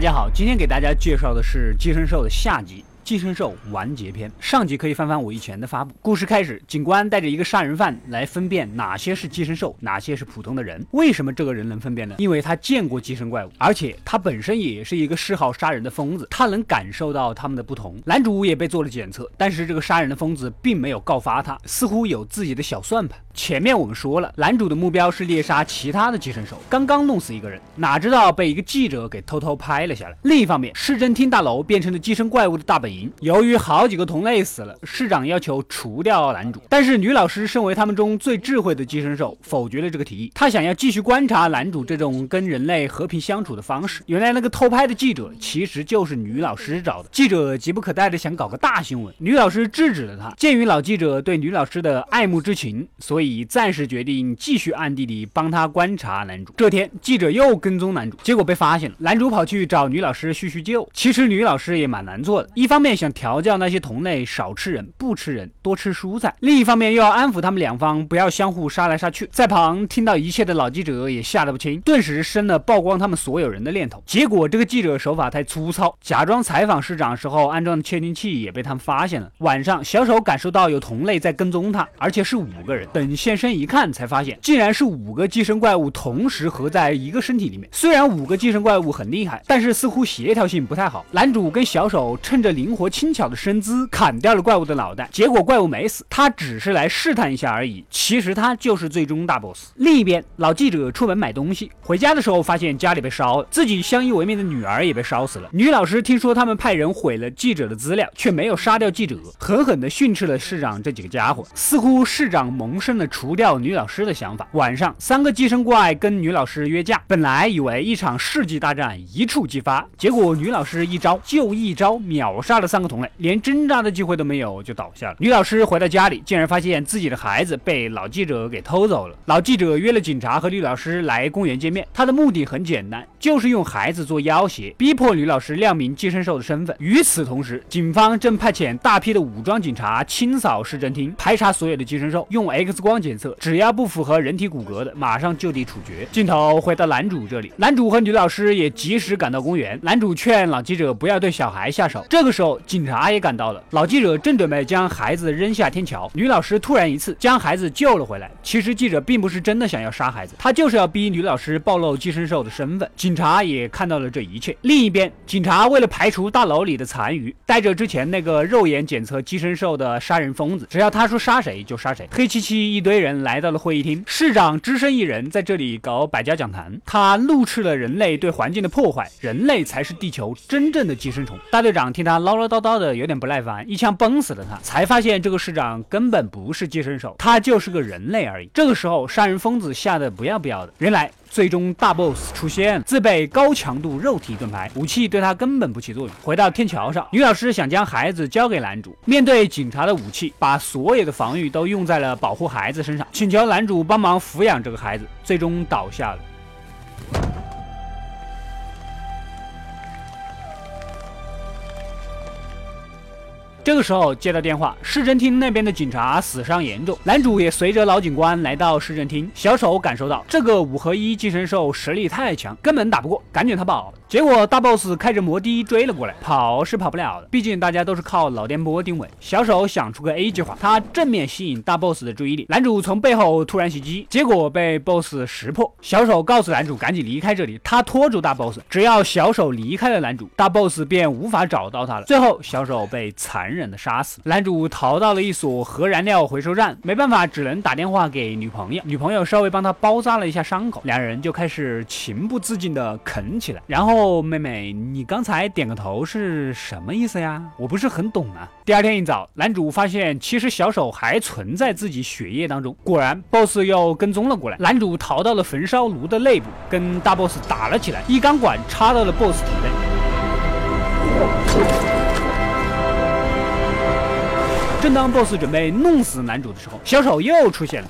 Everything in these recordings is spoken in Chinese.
大家好，今天给大家介绍的是《寄生兽》的下集。寄生兽完结篇上集可以翻翻我以前的发布。故事开始，警官带着一个杀人犯来分辨哪些是寄生兽，哪些是普通的人。为什么这个人能分辨呢？因为他见过寄生怪物，而且他本身也是一个嗜好杀人的疯子，他能感受到他们的不同。男主也被做了检测，但是这个杀人的疯子并没有告发他，似乎有自己的小算盘。前面我们说了，男主的目标是猎杀其他的寄生兽，刚刚弄死一个人，哪知道被一个记者给偷偷拍了下来。另一方面，市政厅大楼变成了寄生怪物的大本营。由于好几个同类死了，市长要求除掉男主。但是女老师身为他们中最智慧的寄生兽，否决了这个提议。她想要继续观察男主这种跟人类和平相处的方式。原来那个偷拍的记者其实就是女老师找的。记者急不可待的想搞个大新闻，女老师制止了他。鉴于老记者对女老师的爱慕之情，所以以暂时决定继续暗地里帮他观察男主。这天，记者又跟踪男主，结果被发现了。男主跑去找女老师叙叙旧。其实女老师也蛮难做的，一方面想调。调教那些同类少吃人，不吃人，多吃蔬菜。另一方面又要安抚他们两方，不要相互杀来杀去。在旁听到一切的老记者也吓得不轻，顿时生了曝光他们所有人的念头。结果这个记者手法太粗糙，假装采访市长时候安装的窃听器也被他们发现了。晚上，小手感受到有同类在跟踪他，而且是五个人。等你现身一看，才发现竟然是五个寄生怪物同时合在一个身体里面。虽然五个寄生怪物很厉害，但是似乎协调性不太好。男主跟小手趁着灵活轻巧。的身姿砍掉了怪物的脑袋，结果怪物没死，他只是来试探一下而已。其实他就是最终大 boss。另一边，老记者出门买东西，回家的时候发现家里被烧了，自己相依为命的女儿也被烧死了。女老师听说他们派人毁了记者的资料，却没有杀掉记者，狠狠地训斥了市长这几个家伙。似乎市长萌生了除掉女老师的想法。晚上，三个寄生怪跟女老师约架，本来以为一场世纪大战一触即发，结果女老师一招就一招秒杀了三个同类。连挣扎的机会都没有就倒下了。女老师回到家里，竟然发现自己的孩子被老记者给偷走了。老记者约了警察和女老师来公园见面，他的目的很简单，就是用孩子做要挟，逼迫女老师亮明寄生兽的身份。与此同时，警方正派遣大批的武装警察清扫市政厅，排查所有的寄生兽，用 X 光光检测，只要不符合人体骨骼的，马上就地处决。镜头回到男主这里，男主和女老师也及时赶到公园。男主劝老记者不要对小孩下手。这个时候，警察。也赶到了，老记者正准备将孩子扔下天桥，女老师突然一次将孩子救了回来。其实记者并不是真的想要杀孩子，他就是要逼女老师暴露寄生兽的身份。警察也看到了这一切。另一边，警察为了排除大楼里的残余，带着之前那个肉眼检测寄生兽的杀人疯子，只要他说杀谁就杀谁。黑漆漆一一堆人来到了会议厅，市长只身一人在这里搞百家讲坛，他怒斥了人类对环境的破坏，人类才是地球真正的寄生虫。大队长听他唠唠叨叨的。有点不耐烦，一枪崩死了他，才发现这个市长根本不是寄生兽，他就是个人类而已。这个时候，杀人疯子吓得不要不要的。原来，最终大 boss 出现，自备高强度肉体盾牌，武器对他根本不起作用。回到天桥上，女老师想将孩子交给男主，面对警察的武器，把所有的防御都用在了保护孩子身上，请求男主帮忙抚养这个孩子，最终倒下了。这个时候接到电话，市政厅那边的警察死伤严重，男主也随着老警官来到市政厅。小丑感受到这个五合一寄生兽实力太强，根本打不过，赶紧逃跑。结果大 boss 开着摩的追了过来，跑是跑不了的，毕竟大家都是靠脑电波定位。小丑想出个 A 计划，他正面吸引大 boss 的注意力，男主从背后突然袭击，结果被 boss 识破。小丑告诉男主赶紧离开这里，他拖住大 boss，只要小丑离开了男主，大 boss 便无法找到他了。最后小丑被残。忍忍的杀死男主，逃到了一所核燃料回收站，没办法，只能打电话给女朋友。女朋友稍微帮他包扎了一下伤口，两人就开始情不自禁的啃起来。然后，妹妹，你刚才点个头是什么意思呀？我不是很懂啊。第二天一早，男主发现其实小手还存在自己血液当中，果然，BOSS 又跟踪了过来。男主逃到了焚烧炉的内部，跟大 BOSS 打了起来，一钢管插到了 BOSS 体内。当 BOSS 准备弄死男主的时候，小丑又出现了。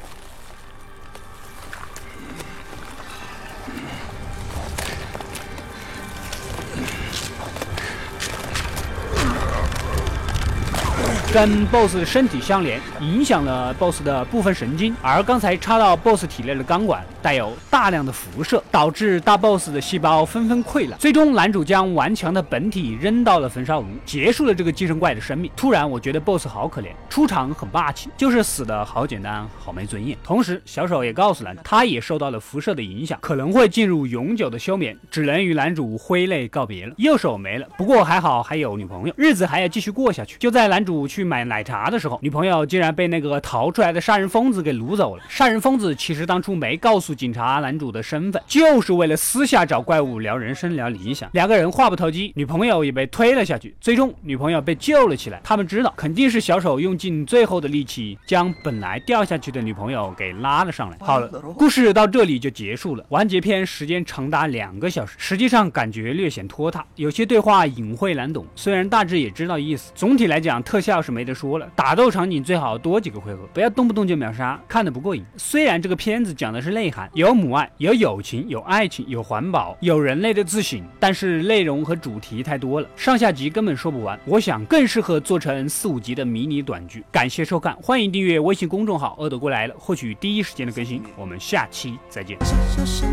跟 BOSS 身体相连，影响了 BOSS 的部分神经。而刚才插到 BOSS 体内的钢管带有大量的辐射，导致大 BOSS 的细胞纷纷溃烂。最终，男主将顽强的本体扔到了焚烧炉，结束了这个寄生怪的生命。突然，我觉得 BOSS 好可怜，出场很霸气，就是死的好简单，好没尊严。同时，小手也告诉男主，他也受到了辐射的影响，可能会进入永久的休眠，只能与男主挥泪告别了。右手没了，不过还好还有女朋友，日子还要继续过下去。就在男主去买奶茶的时候，女朋友竟然被那个逃出来的杀人疯子给掳走了。杀人疯子其实当初没告诉警察男主的身份，就是为了私下找怪物聊人生聊理想。两个人话不投机，女朋友也被推了下去。最终，女朋友被救了起来。他们知道，肯定是小丑用尽最后的力气，将本来掉下去的女朋友给拉了上来。好了，故事到这里就结束了。完结篇时间长达两个小时，实际上感觉略显拖沓，有些对话隐晦难懂。虽然大致也知道意思，总体来讲特效是没得说了。打斗场景最好多几个回合，不要动不动就秒杀，看得不过瘾。虽然这个片子讲的是内涵，有母爱，有友情，有爱情，有环保，有人类的自省，但是内容和主题太多了，上下集根本说不完。我想更适合做成四五集的迷你短剧。感谢收看，欢迎订阅微信公众号“恶斗过来了”，获取第一时间的更新。我们下期再见。可是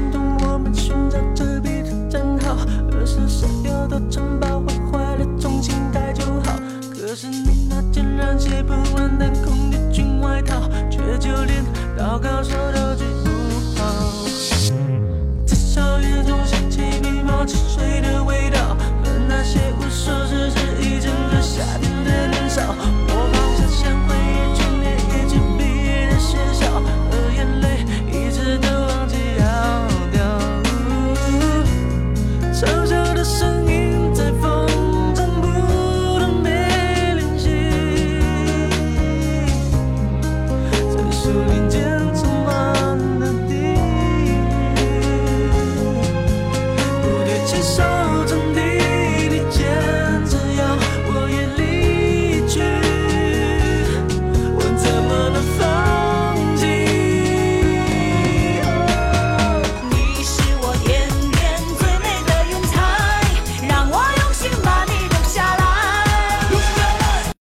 你那件染血不完的空的军外套，却就连祷告树林间